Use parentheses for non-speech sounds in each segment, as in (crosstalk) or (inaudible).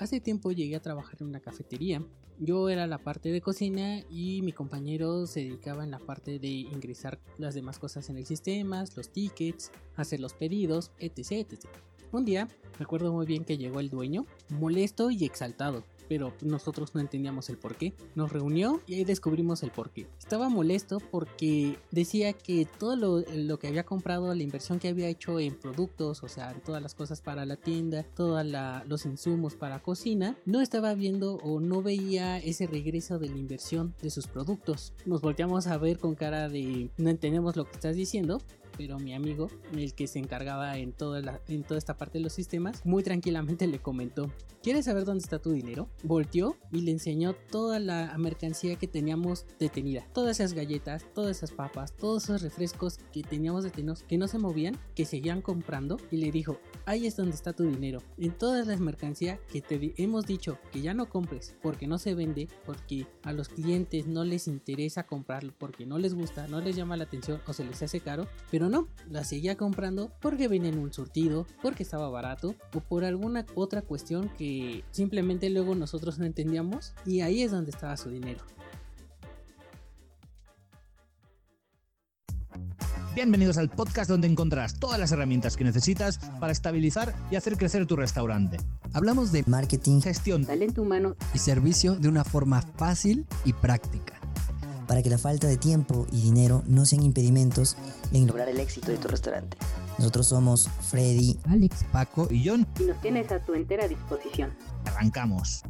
Hace tiempo llegué a trabajar en una cafetería. Yo era la parte de cocina y mi compañero se dedicaba en la parte de ingresar las demás cosas en el sistema, los tickets, hacer los pedidos, etc, etc. Un día, recuerdo muy bien que llegó el dueño, molesto y exaltado pero nosotros no entendíamos el por qué. Nos reunió y ahí descubrimos el por qué. Estaba molesto porque decía que todo lo, que había comprado, la inversión que había hecho en productos, o sea, todas las cosas para la tienda, todos los insumos para cocina, no estaba viendo o no veía ese regreso de la inversión de sus productos. Nos volteamos a ver con cara de no entendemos lo que estás diciendo, pero mi amigo, el que se encargaba en toda, en toda esta parte de los sistemas, muy tranquilamente le comentó, ¿quieres saber dónde está tu dinero? Volteó y le enseñó toda la mercancía que teníamos detenida, todas esas galletas, todas esas papas, todos esos refrescos que teníamos detenidos, que no se movían, que seguían comprando, y le dijo, ahí es donde está tu dinero, en todas las mercancías que te hemos dicho que ya no compres porque no se vende, porque a los clientes no les interesa comprarlo, porque no les gusta, no les llama la atención o se les hace caro, pero pero no, la seguía comprando porque venía en un surtido, porque estaba barato o por alguna otra cuestión que simplemente luego nosotros no entendíamos y ahí es donde estaba su dinero. Bienvenidos al podcast donde encontrarás todas las herramientas que necesitas para estabilizar y hacer crecer tu restaurante. Hablamos de marketing, gestión, talento humano y servicio de una forma fácil y práctica para que la falta de tiempo y dinero no sean impedimentos en lograr el éxito de tu restaurante. Nosotros somos Freddy, Alex, Paco y John. Y nos tienes a tu entera disposición. Arrancamos.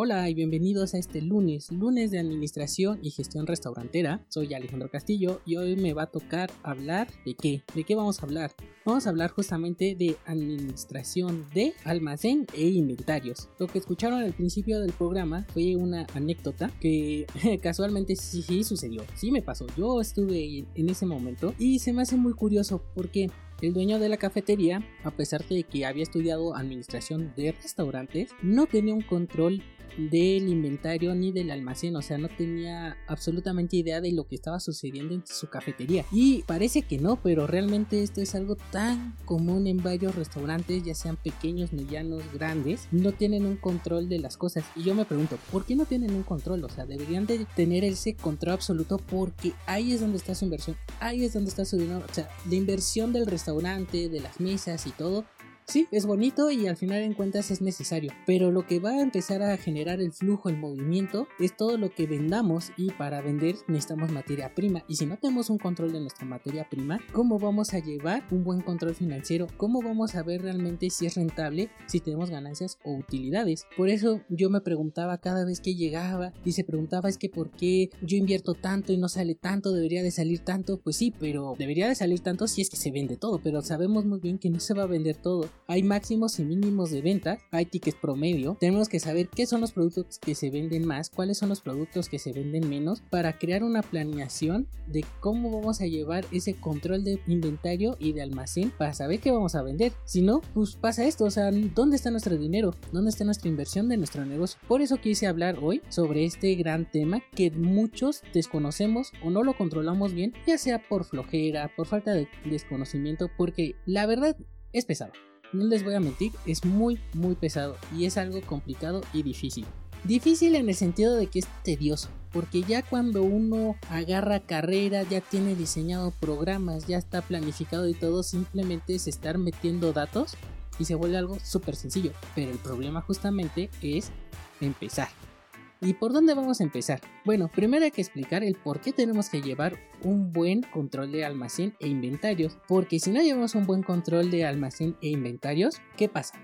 Hola y bienvenidos a este lunes, lunes de Administración y Gestión Restaurantera. Soy Alejandro Castillo y hoy me va a tocar hablar de qué. ¿De qué vamos a hablar? Vamos a hablar justamente de administración de almacén e inventarios. Lo que escucharon al principio del programa fue una anécdota que (laughs) casualmente sí, sí sucedió, sí me pasó. Yo estuve en ese momento y se me hace muy curioso porque el dueño de la cafetería, a pesar de que había estudiado administración de restaurantes, no tenía un control del inventario ni del almacén, o sea, no tenía absolutamente idea de lo que estaba sucediendo en su cafetería. Y parece que no, pero realmente esto es algo tan común en varios restaurantes, ya sean pequeños, medianos, grandes, no tienen un control de las cosas. Y yo me pregunto, ¿por qué no tienen un control? O sea, deberían de tener ese control absoluto porque ahí es donde está su inversión, ahí es donde está su dinero, o sea, la inversión del restaurante, de las mesas y todo, Sí, es bonito y al final en cuentas es necesario, pero lo que va a empezar a generar el flujo, el movimiento, es todo lo que vendamos y para vender necesitamos materia prima y si no tenemos un control de nuestra materia prima, ¿cómo vamos a llevar un buen control financiero? ¿Cómo vamos a ver realmente si es rentable, si tenemos ganancias o utilidades? Por eso yo me preguntaba cada vez que llegaba y se preguntaba es que por qué yo invierto tanto y no sale tanto, debería de salir tanto, pues sí, pero debería de salir tanto si es que se vende todo, pero sabemos muy bien que no se va a vender todo hay máximos y mínimos de venta, hay tickets promedio, tenemos que saber qué son los productos que se venden más, cuáles son los productos que se venden menos, para crear una planeación de cómo vamos a llevar ese control de inventario y de almacén para saber qué vamos a vender. Si no, pues pasa esto, o sea, ¿dónde está nuestro dinero? ¿Dónde está nuestra inversión de nuestro negocio? Por eso quise hablar hoy sobre este gran tema que muchos desconocemos o no lo controlamos bien, ya sea por flojera, por falta de desconocimiento, porque la verdad es pesado. No les voy a mentir, es muy muy pesado y es algo complicado y difícil. Difícil en el sentido de que es tedioso, porque ya cuando uno agarra carrera, ya tiene diseñado programas, ya está planificado y todo, simplemente es estar metiendo datos y se vuelve algo súper sencillo. Pero el problema justamente es empezar. ¿Y por dónde vamos a empezar? Bueno, primero hay que explicar el por qué tenemos que llevar un buen control de almacén e inventarios. Porque si no llevamos un buen control de almacén e inventarios, ¿qué pasa?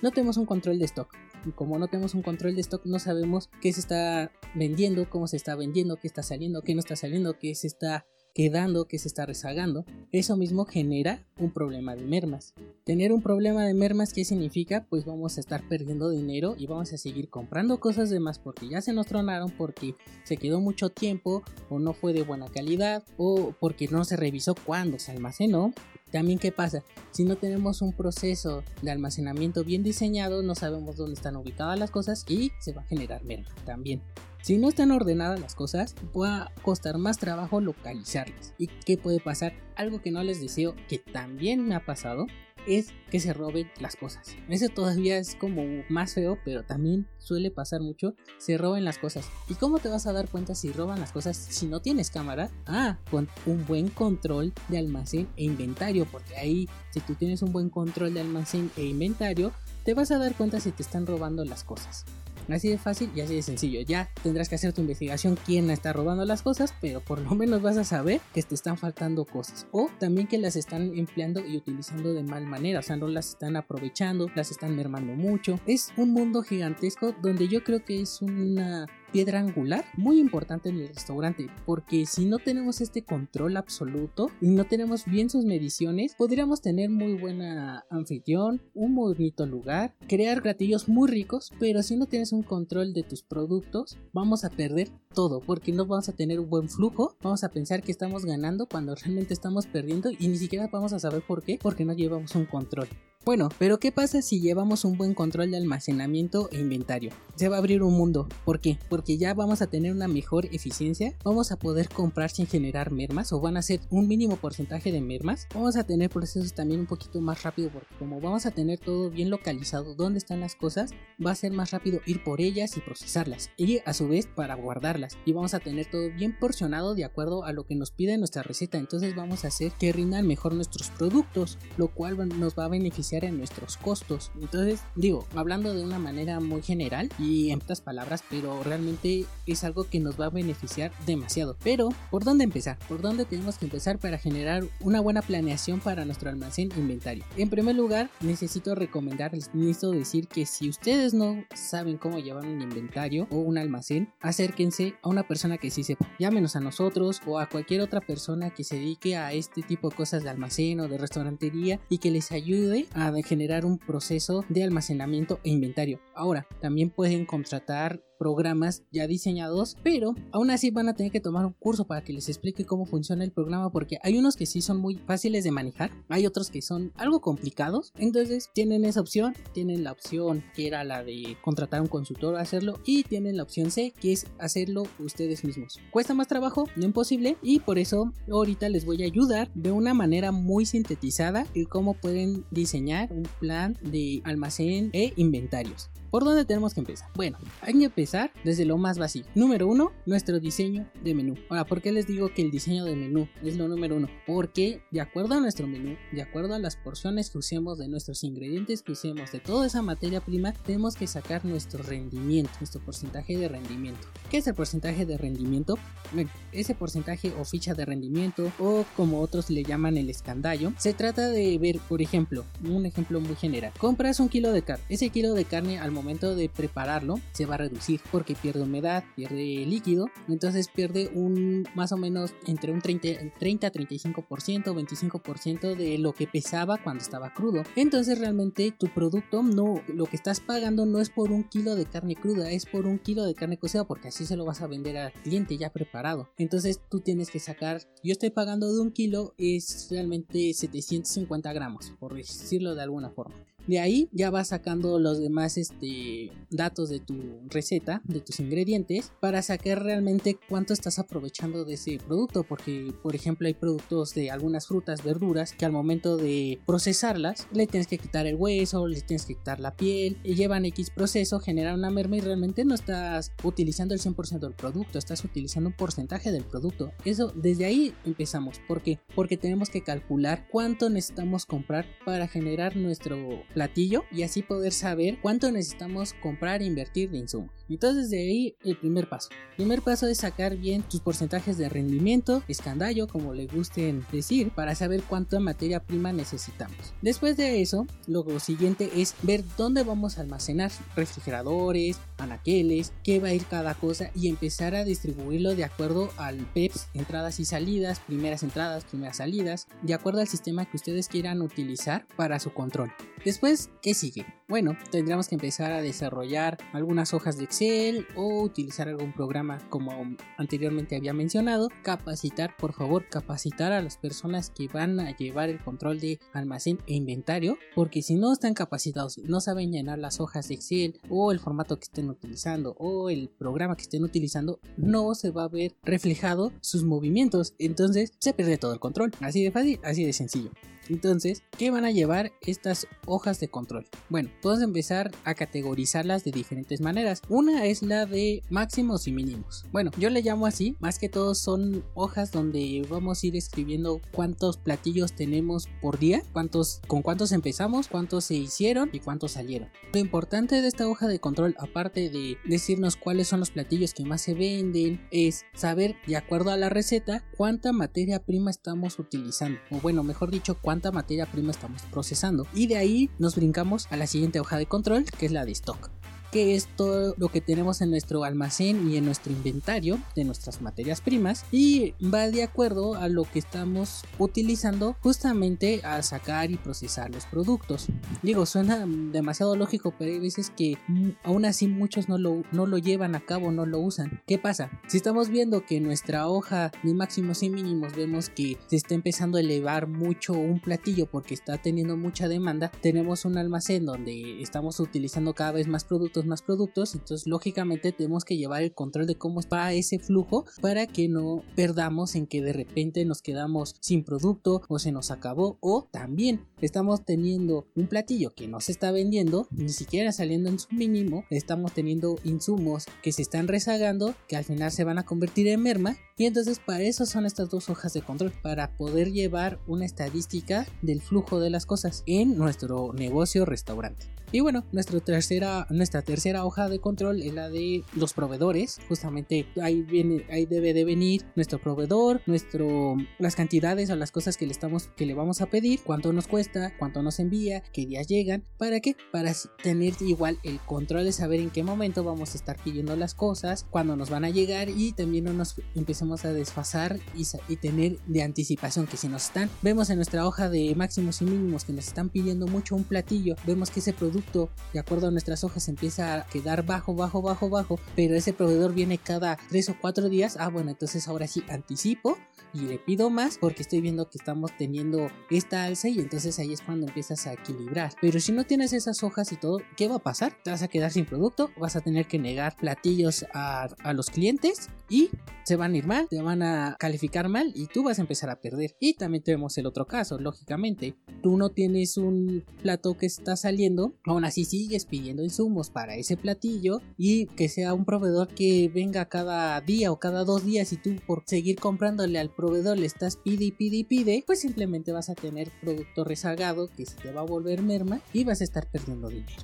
No tenemos un control de stock. Y como no tenemos un control de stock, no sabemos qué se está vendiendo, cómo se está vendiendo, qué está saliendo, qué no está saliendo, qué se está quedando, que se está rezagando, eso mismo genera un problema de mermas. Tener un problema de mermas, ¿qué significa? Pues vamos a estar perdiendo dinero y vamos a seguir comprando cosas de más porque ya se nos tronaron, porque se quedó mucho tiempo o no fue de buena calidad o porque no se revisó cuándo se almacenó También qué pasa, si no tenemos un proceso de almacenamiento bien diseñado, no sabemos dónde están ubicadas las cosas y se va a generar merma también. Si no están ordenadas las cosas, va a costar más trabajo localizarlas. ¿Y qué puede pasar? Algo que no les deseo, que también me ha pasado, es que se roben las cosas. Eso todavía es como más feo, pero también suele pasar mucho, se roben las cosas. ¿Y cómo te vas a dar cuenta si roban las cosas si no tienes cámara? Ah, con un buen control de almacén e inventario, porque ahí si tú tienes un buen control de almacén e inventario, te vas a dar cuenta si te están robando las cosas. Así de fácil y así de sencillo. Ya tendrás que hacer tu investigación quién está robando las cosas, pero por lo menos vas a saber que te están faltando cosas. O también que las están empleando y utilizando de mal manera. O sea, no las están aprovechando, las están mermando mucho. Es un mundo gigantesco donde yo creo que es una piedra angular muy importante en el restaurante porque si no tenemos este control absoluto y no tenemos bien sus mediciones podríamos tener muy buena anfitrión un bonito lugar crear platillos muy ricos pero si no tienes un control de tus productos vamos a perder todo porque no vamos a tener un buen flujo. Vamos a pensar que estamos ganando cuando (laughs) realmente estamos perdiendo y ni siquiera vamos a saber por qué porque no llevamos un control bueno, pero ¿qué pasa si llevamos un buen control de almacenamiento e inventario? Se va a abrir un mundo. ¿Por qué? Porque ya vamos a tener una mejor eficiencia, vamos a poder comprar sin generar mermas o van a ser un mínimo porcentaje de mermas. Vamos a tener procesos también un poquito más rápido porque como vamos a tener todo bien localizado dónde están las cosas, va a ser más rápido ir por ellas y procesarlas y a su vez para guardarlas y vamos a tener todo bien porcionado de acuerdo a lo que nos pide nuestra receta. Entonces vamos a hacer que rindan mejor nuestros productos, lo cual nos va a beneficiar en nuestros costos. Entonces, digo, hablando de una manera muy general y en otras palabras, pero realmente es algo que nos va a beneficiar demasiado. Pero, ¿por dónde empezar? ¿Por dónde tenemos que empezar para generar una buena planeación para nuestro almacén inventario? En primer lugar, necesito recomendarles, necesito decir que si ustedes no saben cómo llevar un inventario o un almacén, acérquense a una persona que sí sepa. Llámenos a nosotros o a cualquier otra persona que se dedique a este tipo de cosas de almacén o de restaurantería y que les ayude a generar un proceso de almacenamiento e inventario. Ahora, también pueden contratar programas ya diseñados, pero aún así van a tener que tomar un curso para que les explique cómo funciona el programa porque hay unos que sí son muy fáciles de manejar, hay otros que son algo complicados, entonces tienen esa opción, tienen la opción que era la de contratar a un consultor a hacerlo y tienen la opción C que es hacerlo ustedes mismos. Cuesta más trabajo, no imposible y por eso ahorita les voy a ayudar de una manera muy sintetizada el cómo pueden diseñar un plan de almacén e inventarios. ¿Por dónde tenemos que empezar? Bueno, hay que empezar desde lo más básico. Número uno, nuestro diseño de menú. Ahora, ¿por qué les digo que el diseño de menú es lo número uno? Porque de acuerdo a nuestro menú, de acuerdo a las porciones que usemos, de nuestros ingredientes que usemos, de toda esa materia prima, tenemos que sacar nuestro rendimiento, nuestro porcentaje de rendimiento. ¿Qué es el porcentaje de rendimiento? Bueno, ese porcentaje o ficha de rendimiento o como otros le llaman el escandallo, se trata de ver, por ejemplo, un ejemplo muy general. Compras un kilo de carne. Ese kilo de carne al momento de prepararlo se va a reducir porque pierde humedad, pierde líquido, entonces pierde un más o menos entre un 30, 30 35%, 25% de lo que pesaba cuando estaba crudo. Entonces realmente tu producto no, lo que estás pagando no es por un kilo de carne cruda, es por un kilo de carne cocida porque así se lo vas a vender al cliente ya preparado. Entonces tú tienes que sacar, yo estoy pagando de un kilo, es realmente 750 gramos, por decirlo de alguna forma. De ahí ya vas sacando los demás este, datos de tu receta, de tus ingredientes, para sacar realmente cuánto estás aprovechando de ese producto. Porque, por ejemplo, hay productos de algunas frutas, verduras, que al momento de procesarlas, le tienes que quitar el hueso, le tienes que quitar la piel, llevan X proceso, generan una merma y realmente no estás utilizando el 100% del producto, estás utilizando un porcentaje del producto. Eso, desde ahí empezamos. ¿Por qué? Porque tenemos que calcular cuánto necesitamos comprar para generar nuestro platillo y así poder saber cuánto necesitamos comprar e invertir de insumos. Entonces de ahí el primer paso. El primer paso es sacar bien tus porcentajes de rendimiento, escandallo, como le gusten decir, para saber cuánta materia prima necesitamos. Después de eso, lo siguiente es ver dónde vamos a almacenar refrigeradores, anaqueles, qué va a ir cada cosa y empezar a distribuirlo de acuerdo al PEPS, entradas y salidas, primeras entradas, primeras salidas, de acuerdo al sistema que ustedes quieran utilizar para su control. Después, ¿qué sigue? Bueno, tendríamos que empezar a desarrollar algunas hojas de Excel Excel o utilizar algún programa como anteriormente había mencionado. Capacitar, por favor, capacitar a las personas que van a llevar el control de almacén e inventario, porque si no están capacitados, no saben llenar las hojas de Excel o el formato que estén utilizando o el programa que estén utilizando, no se va a ver reflejado sus movimientos. Entonces se pierde todo el control. Así de fácil, así de sencillo. Entonces, ¿qué van a llevar estas hojas de control? Bueno, podemos empezar a categorizarlas de diferentes maneras. Una es la de máximos y mínimos. Bueno, yo le llamo así, más que todo son hojas donde vamos a ir escribiendo cuántos platillos tenemos por día, cuántos, con cuántos empezamos, cuántos se hicieron y cuántos salieron. Lo importante de esta hoja de control, aparte de decirnos cuáles son los platillos que más se venden, es saber, de acuerdo a la receta, cuánta materia prima estamos utilizando. O bueno, mejor dicho, cuánta materia prima estamos procesando. Y de ahí nos brincamos a la siguiente hoja de control, que es la de stock que es todo lo que tenemos en nuestro almacén y en nuestro inventario de nuestras materias primas y va de acuerdo a lo que estamos utilizando justamente a sacar y procesar los productos. Digo, suena demasiado lógico, pero hay veces que mm, aún así muchos no lo, no lo llevan a cabo, no lo usan. ¿Qué pasa? Si estamos viendo que nuestra hoja de máximos y mínimos vemos que se está empezando a elevar mucho un platillo porque está teniendo mucha demanda, tenemos un almacén donde estamos utilizando cada vez más productos más productos, entonces lógicamente tenemos que llevar el control de cómo va ese flujo para que no perdamos en que de repente nos quedamos sin producto o se nos acabó o también estamos teniendo un platillo que no se está vendiendo, ni siquiera saliendo en su mínimo, estamos teniendo insumos que se están rezagando, que al final se van a convertir en merma y entonces para eso son estas dos hojas de control, para poder llevar una estadística del flujo de las cosas en nuestro negocio restaurante. Y bueno, nuestra tercera, nuestra tercera hoja de control es la de los proveedores. Justamente ahí viene, ahí debe de venir nuestro proveedor, nuestro, las cantidades o las cosas que le estamos, que le vamos a pedir, cuánto nos cuesta, cuánto nos envía, qué días llegan, para qué, para tener igual el control de saber en qué momento vamos a estar pidiendo las cosas, cuándo nos van a llegar y también no nos empecemos a desfasar y, y tener de anticipación que si nos están, vemos en nuestra hoja de máximos y mínimos que nos están pidiendo mucho un platillo, vemos que ese producto de acuerdo a nuestras hojas, empieza a quedar bajo, bajo, bajo, bajo, pero ese proveedor viene cada tres o cuatro días, ah, bueno, entonces ahora sí anticipo y le pido más porque estoy viendo que estamos teniendo esta alza y entonces ahí es cuando empiezas a equilibrar. Pero si no tienes esas hojas y todo, ¿qué va a pasar? Te vas a quedar sin producto, vas a tener que negar platillos a, a los clientes y se van a ir mal, te van a calificar mal y tú vas a empezar a perder. Y también tenemos el otro caso, lógicamente. Tú no tienes un plato que está saliendo, aún así sigues pidiendo insumos para ese platillo y que sea un proveedor que venga cada día o cada dos días y tú por seguir comprándole al proveedor le estás pide y pide y pide, pues simplemente vas a tener producto rezagado que se te va a volver merma y vas a estar perdiendo dinero.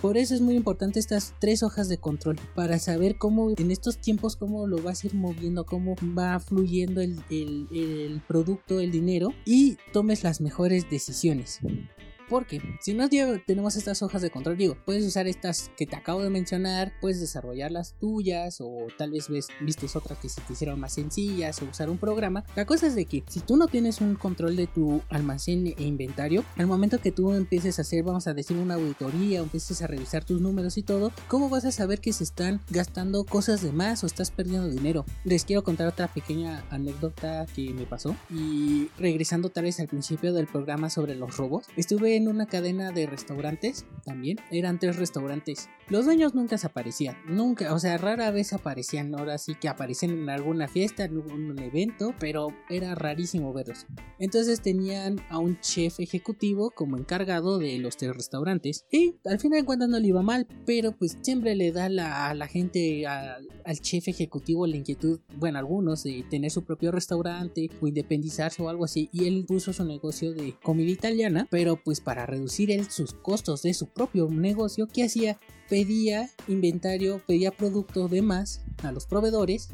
Por eso es muy importante estas tres hojas de control para saber cómo en estos tiempos cómo lo vas a ir moviendo, cómo va fluyendo el producto, el dinero y tomes las mejores decisiones. Porque si no tenemos estas hojas de control, digo, puedes usar estas que te acabo de mencionar, puedes desarrollar las tuyas o tal vez ves, vistes otras que se te hicieron más sencillas o usar un programa. La cosa es de que si tú no tienes un control de tu almacén e inventario, al momento que tú empieces a hacer, vamos a decir, una auditoría empieces a revisar tus números y todo, ¿cómo vas a saber que se están gastando cosas de más o estás perdiendo dinero? Les quiero contar otra pequeña anécdota que me pasó y regresando tal vez al principio del programa sobre los robos, estuve en una cadena de restaurantes también. Eran tres restaurantes. Los dueños nunca se aparecían. Nunca, o sea, rara vez aparecían. Ahora sí que aparecen en alguna fiesta, en algún evento, pero era rarísimo verlos. Entonces tenían a un chef ejecutivo como encargado de los tres restaurantes. Y al final de cuentas no le iba mal, pero pues siempre le da a la gente, al chef ejecutivo, la inquietud, bueno, algunos, de tener su propio restaurante o independizarse o algo así. Y él puso su negocio de comida italiana, pero pues para reducir sus costos de su propio negocio, ¿qué hacía? Pedía inventario, pedía producto de más a los proveedores,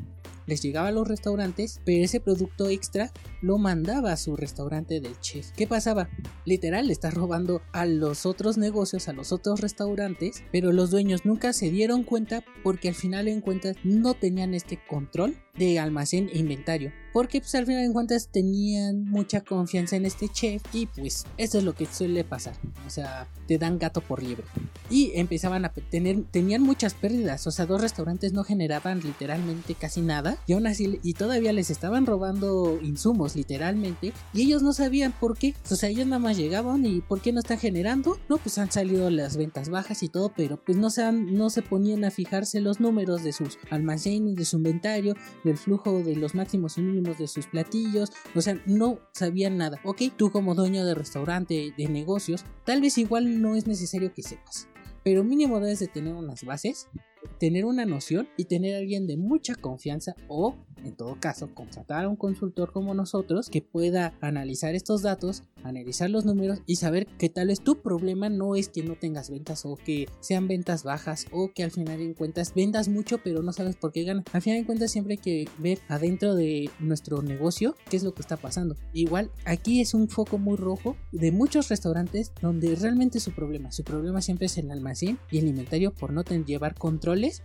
les llegaba a los restaurantes, pero ese producto extra lo mandaba a su restaurante del chef. ¿Qué pasaba? Literal, le estás robando a los otros negocios, a los otros restaurantes, pero los dueños nunca se dieron cuenta porque al final en cuentas no tenían este control de almacén e inventario. Porque pues al final de cuentas tenían mucha confianza en este chef y pues eso es lo que suele pasar. O sea, te dan gato por liebre. Y empezaban a tener, tenían muchas pérdidas. O sea, dos restaurantes no generaban literalmente casi nada. Y aún así, y todavía les estaban robando insumos literalmente. Y ellos no sabían por qué. O sea, ellos nada más llegaban y ¿por qué no están generando? No, pues han salido las ventas bajas y todo, pero pues no se, no se ponían a fijarse los números de sus almacenes, de su inventario, del flujo de los máximos y mínimos de sus platillos, o sea, no sabían nada. Ok, tú como dueño de restaurante, de negocios, tal vez igual no es necesario que sepas, pero mínimo debes de tener unas bases, tener una noción y tener a alguien de mucha confianza o en todo caso, contratar a un consultor como nosotros que pueda analizar estos datos, analizar los números y saber que tal vez tu problema no es que no tengas ventas o que sean ventas bajas o que al final en cuentas vendas mucho pero no sabes por qué ganas. Al final en cuentas siempre hay que ver adentro de nuestro negocio qué es lo que está pasando. Igual aquí es un foco muy rojo de muchos restaurantes donde realmente su problema, su problema siempre es el almacén y el inventario por no tener, llevar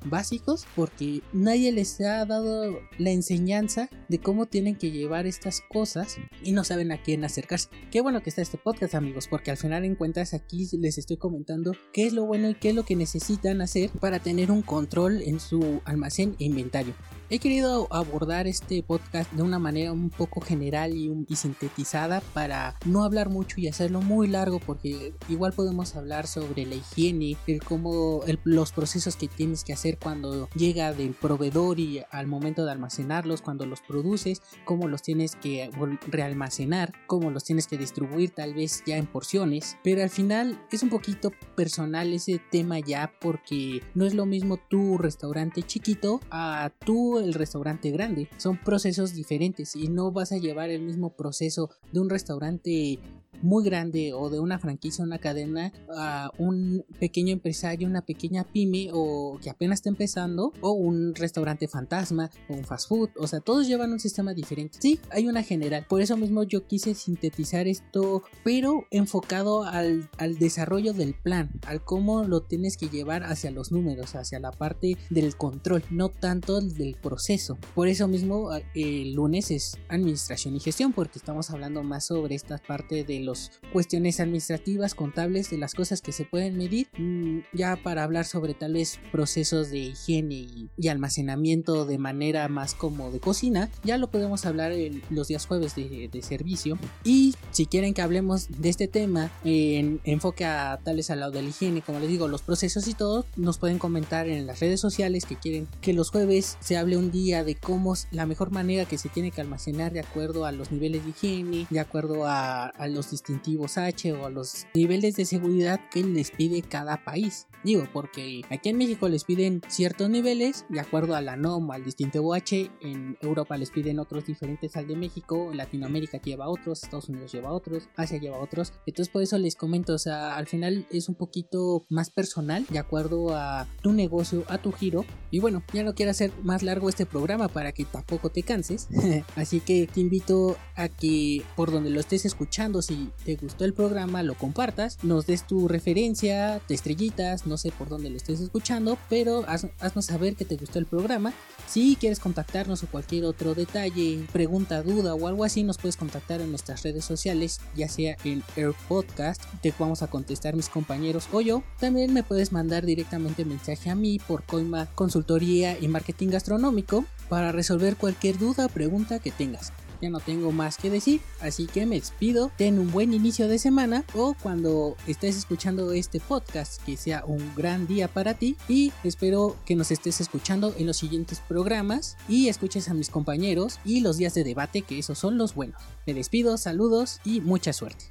básicos porque nadie les ha dado la enseñanza enseñanza de cómo tienen que llevar estas cosas y no saben a quién acercarse. Qué bueno que está este podcast amigos, porque al final en cuentas aquí les estoy comentando qué es lo bueno y qué es lo que necesitan hacer para tener un control en su almacén e inventario. He querido abordar este podcast de una manera un poco general y, sintetizada para no hablar mucho y hacerlo muy largo porque igual podemos hablar sobre la higiene, el cómo los procesos que tienes que hacer cuando llega del proveedor y al momento de almacenarlos, cuando los produces, cómo los tienes que realmacenar, cómo los tienes que distribuir tal vez ya en porciones, pero al final es un poquito personal ese tema ya porque no es lo mismo tu restaurante chiquito a tu el restaurante grande. Son procesos diferentes y no vas a llevar el mismo proceso de un restaurante muy grande o de una franquicia, una cadena, a un pequeño empresario, una pequeña pyme o que apenas está empezando, o un restaurante fantasma o un fast food, o sea, todos llevan un sistema diferente. Sí, hay una general, por eso mismo yo quise sintetizar esto, pero enfocado al, al desarrollo del plan, al cómo lo tienes que llevar hacia los números, hacia la parte del control, no tanto del proceso. Por eso mismo el lunes es administración y gestión, porque estamos hablando más sobre esta parte de cuestiones administrativas, contables, de las cosas que se pueden medir, mm, ya para hablar sobre tal vez procesos de higiene y, almacenamiento de manera más como de cocina, ya lo podemos hablar los días jueves de, servicio. Y si quieren que hablemos de este tema en enfoque a tales al lado de la higiene, como les digo, los procesos y todo, nos pueden comentar en las redes sociales que quieren que los jueves se hable un día de cómo es la mejor manera que se tiene que almacenar de acuerdo a los niveles de higiene, de acuerdo a, a los distintivos H o los niveles de seguridad que les pide cada país. Digo, porque aquí en México les piden ciertos niveles de acuerdo a la NOM, al distintivo H, en Europa les piden otros diferentes al de México, Latinoamérica lleva otros, Estados Unidos lleva otros, Asia lleva otros. Entonces por eso les comento, o sea, al final es un poquito más personal de acuerdo a tu negocio, a tu giro. Y bueno, ya no quiero hacer más largo este programa para que tampoco te canses. (laughs) Así que te invito a que por donde lo estés escuchando, si te gustó el programa, lo compartas, nos des tu referencia, te estrellitas, no sé por dónde lo estés escuchando, pero haznos saber que te gustó el programa. Si quieres contactarnos o cualquier otro detalle, pregunta, duda o algo así, nos puedes contactar en nuestras redes sociales, ya sea en Air Podcast, te vamos a contestar mis compañeros o yo. También me puedes mandar directamente mensaje a mí por Coima Consultoría y Marketing Gastronómico para resolver cualquier duda o pregunta que tengas ya no tengo más que decir, así que me despido, ten un buen inicio de semana o cuando estés escuchando este podcast, que sea un gran día para ti y espero que nos estés escuchando en los siguientes programas y escuches a mis compañeros y los días de debate, que esos son los buenos. Me despido, saludos y mucha suerte.